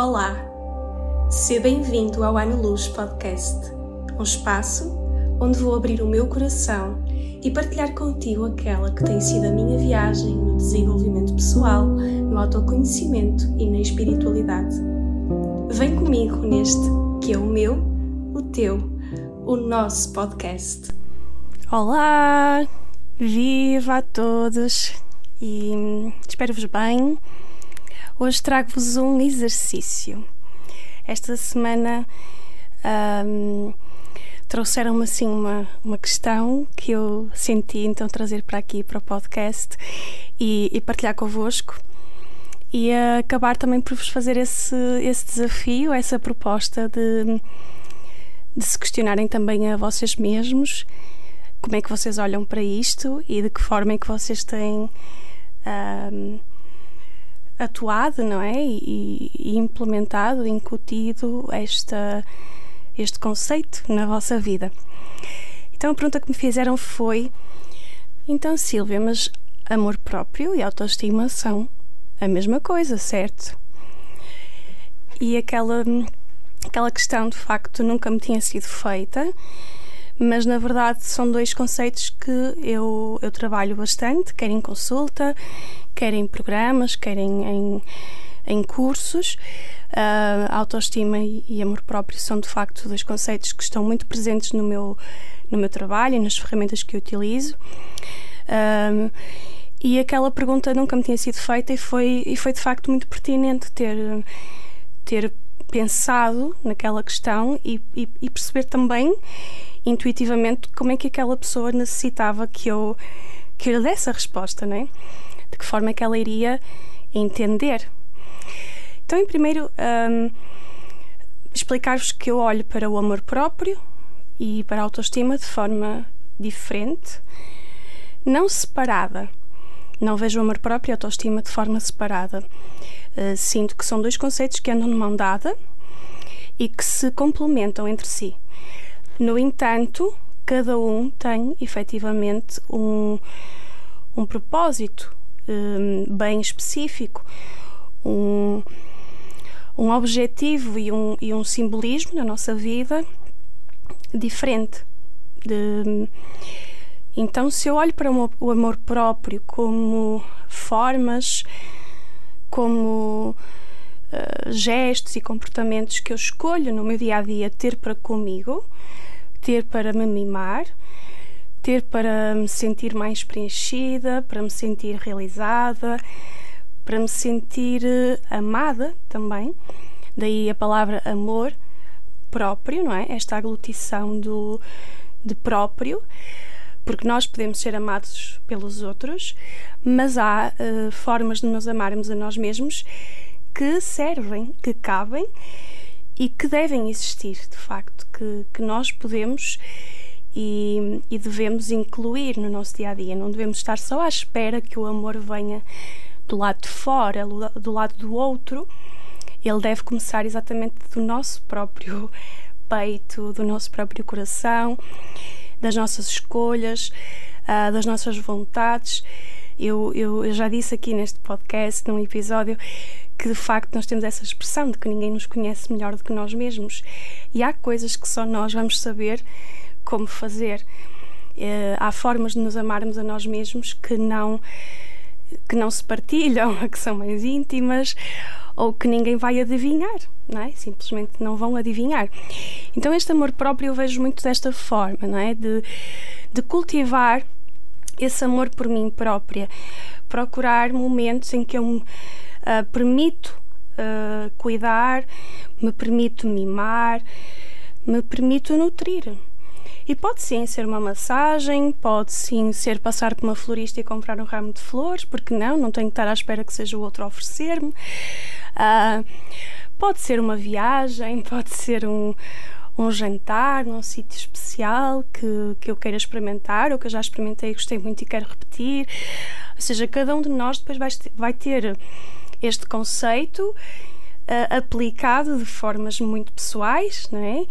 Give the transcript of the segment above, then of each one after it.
Olá, seja bem-vindo ao Ano Luz Podcast, um espaço onde vou abrir o meu coração e partilhar contigo aquela que tem sido a minha viagem no desenvolvimento pessoal, no autoconhecimento e na espiritualidade. Vem comigo neste que é o meu, o teu, o nosso podcast. Olá, viva a todos e espero-vos bem. Hoje trago-vos um exercício. Esta semana um, trouxeram-me assim uma, uma questão que eu senti então trazer para aqui, para o podcast e, e partilhar convosco e acabar também por vos fazer esse, esse desafio, essa proposta de, de se questionarem também a vocês mesmos como é que vocês olham para isto e de que forma é que vocês têm um, atuado, não é? E, e, implementado, incutido esta, este conceito na vossa vida. Então a pergunta que me fizeram foi: então, Silvia, mas amor próprio e autoestima são a mesma coisa, certo? E aquela, aquela questão de facto nunca me tinha sido feita mas na verdade são dois conceitos que eu, eu trabalho bastante, quer em consulta, quer em programas, quer em, em, em cursos. Uh, autoestima e, e, amor próprio são de facto dois conceitos que estão muito presentes no meu, no meu trabalho e nas ferramentas que eu utilizo. Uh, e aquela pergunta nunca me tinha sido feita e foi, e foi de facto muito pertinente ter, ter pensado naquela questão e, e, e perceber também intuitivamente como é que aquela pessoa necessitava que eu que eu lhe desse a resposta, né? De que forma é que ela iria entender. Então, em primeiro, um, explicar-vos que eu olho para o amor próprio e para a autoestima de forma diferente, não separada. Não vejo o amor próprio e a autoestima de forma separada. Uh, sinto que são dois conceitos que andam de mão dada e que se complementam entre si. No entanto, cada um tem efetivamente um, um propósito um, bem específico, um, um objetivo e um, e um simbolismo na nossa vida diferente. De, então, se eu olho para o amor próprio como formas, como uh, gestos e comportamentos que eu escolho no meu dia a dia ter para comigo, ter para me mimar, ter para me sentir mais preenchida, para me sentir realizada, para me sentir eh, amada também. Daí a palavra amor próprio, não é? Esta aglutição do de próprio, porque nós podemos ser amados pelos outros, mas há uh, formas de nos amarmos a nós mesmos que servem, que cabem e que devem existir, de facto, que, que nós podemos e, e, devemos incluir no nosso dia a dia. Não devemos estar só à espera que o amor venha do lado de fora, do lado do outro. Ele deve começar exatamente do nosso próprio peito, do nosso próprio coração, das nossas escolhas, uh, das nossas vontades. Eu, eu, eu já disse aqui neste podcast, num episódio, que de facto nós temos essa expressão de que ninguém nos conhece melhor do que nós mesmos e há coisas que só nós vamos saber como fazer. Uh, há formas de nos amarmos a nós mesmos que não que não se partilham, que são mais íntimas ou que ninguém vai adivinhar, não é? Simplesmente não vão adivinhar. Então este amor próprio eu vejo muito desta forma, não é? De, de cultivar esse amor por mim própria, procurar momentos em que eu uh, permito uh, cuidar, me permito mimar, me permito nutrir. E pode sim ser uma massagem, pode sim ser passar por uma florista e comprar um ramo de flores, porque não? Não tenho que estar à espera que seja o outro a oferecer-me. Uh, pode ser uma viagem, pode ser um, um jantar num sítio especial que, que eu queira experimentar ou que eu já experimentei e gostei muito e quero repetir. Ou seja, cada um de nós depois vai, vai ter este conceito uh, aplicado de formas muito pessoais, não é?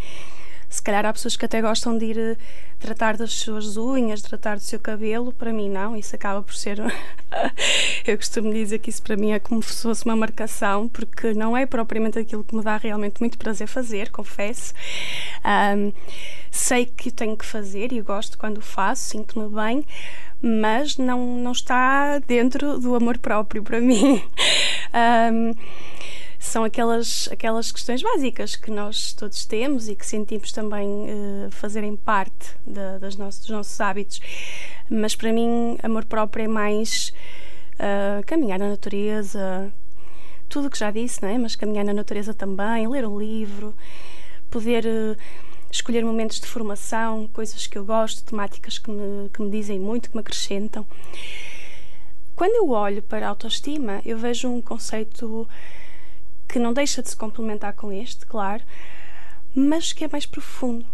Se calhar há pessoas que até gostam de ir eh, tratar das suas unhas, tratar do seu cabelo. Para mim, não. Isso acaba por ser. Eu costumo dizer que isso para mim é como se fosse uma marcação, porque não é propriamente aquilo que me dá realmente muito prazer fazer, confesso. Um, sei que tenho que fazer e gosto quando faço, sinto-me bem, mas não, não está dentro do amor próprio para mim. Um, são aquelas, aquelas questões básicas que nós todos temos e que sentimos também uh, fazerem parte das nossos, dos nossos hábitos. Mas para mim, amor próprio é mais uh, caminhar na natureza, tudo o que já disse, não é? Mas caminhar na natureza também, ler um livro, poder. Uh, escolher momentos de formação, coisas que eu gosto, temáticas que me, que me dizem muito, que me acrescentam. Quando eu olho para a autoestima, eu vejo um conceito que não deixa de se complementar com este, claro, mas que é mais profundo.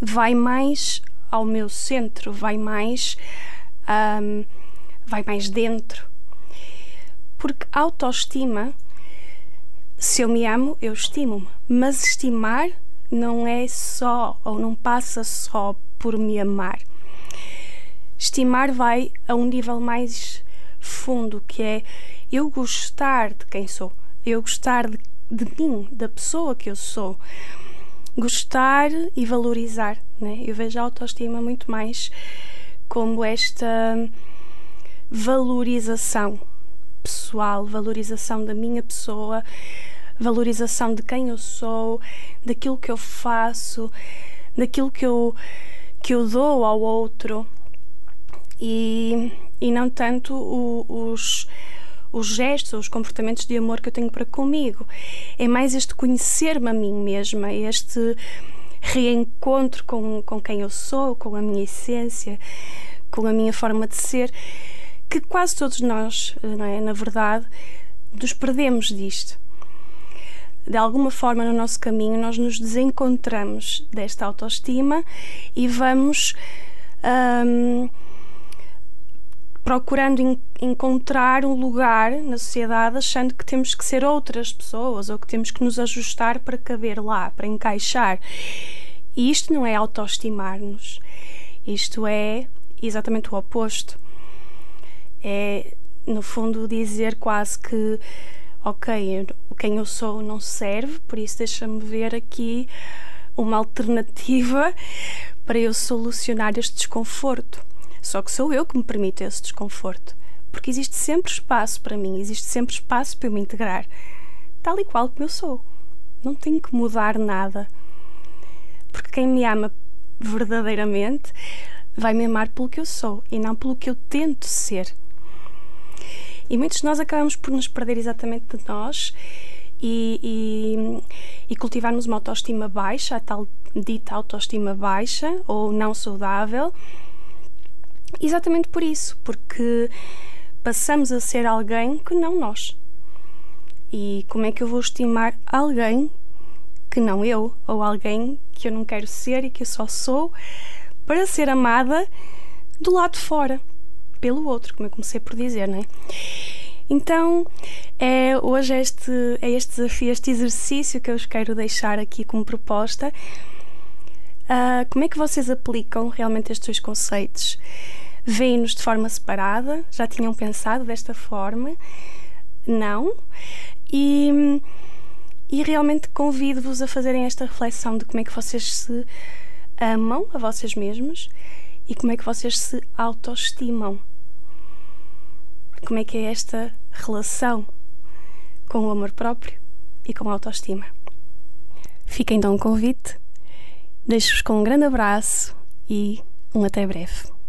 Vai mais ao meu centro, vai mais, um, vai mais dentro. Porque autoestima, se eu me amo, eu estimo-me. Mas estimar não é só, ou não passa só por me amar. Estimar vai a um nível mais fundo, que é eu gostar de quem sou eu gostar de, de mim, da pessoa que eu sou. Gostar e valorizar. Né? Eu vejo a autoestima muito mais como esta valorização pessoal, valorização da minha pessoa, valorização de quem eu sou, daquilo que eu faço, daquilo que eu, que eu dou ao outro e, e não tanto o, os os gestos, os comportamentos de amor que eu tenho para comigo. É mais este conhecer-me a mim mesma, este reencontro com, com quem eu sou, com a minha essência, com a minha forma de ser, que quase todos nós, não é, na verdade, nos perdemos disto. De alguma forma, no nosso caminho, nós nos desencontramos desta autoestima e vamos. Hum, procurando en encontrar um lugar na sociedade achando que temos que ser outras pessoas ou que temos que nos ajustar para caber lá, para encaixar. E isto não é autoestimar-nos. Isto é exatamente o oposto. É, no fundo, dizer quase que, ok, quem eu sou não serve, por isso deixa-me ver aqui uma alternativa para eu solucionar este desconforto. Só que sou eu que me permito esse desconforto. Porque existe sempre espaço para mim, existe sempre espaço para eu me integrar, tal e qual como eu sou. Não tenho que mudar nada. Porque quem me ama verdadeiramente vai me amar pelo que eu sou e não pelo que eu tento ser. E muitos de nós acabamos por nos perder exatamente de nós e, e, e cultivarmos uma autoestima baixa, a tal dita autoestima baixa ou não saudável, Exatamente por isso, porque passamos a ser alguém que não nós. E como é que eu vou estimar alguém que não eu, ou alguém que eu não quero ser e que eu só sou para ser amada do lado de fora, pelo outro, como eu comecei por dizer, não é? Então, é, hoje é este, é este desafio, este exercício que eu vos quero deixar aqui como proposta. Uh, como é que vocês aplicam realmente estes dois conceitos? Veem-nos de forma separada? Já tinham pensado desta forma? Não. E, e realmente convido-vos a fazerem esta reflexão de como é que vocês se amam a vocês mesmos e como é que vocês se autoestimam. Como é que é esta relação com o amor próprio e com a autoestima. Fica então um convite. Deixo-vos com um grande abraço e um até breve.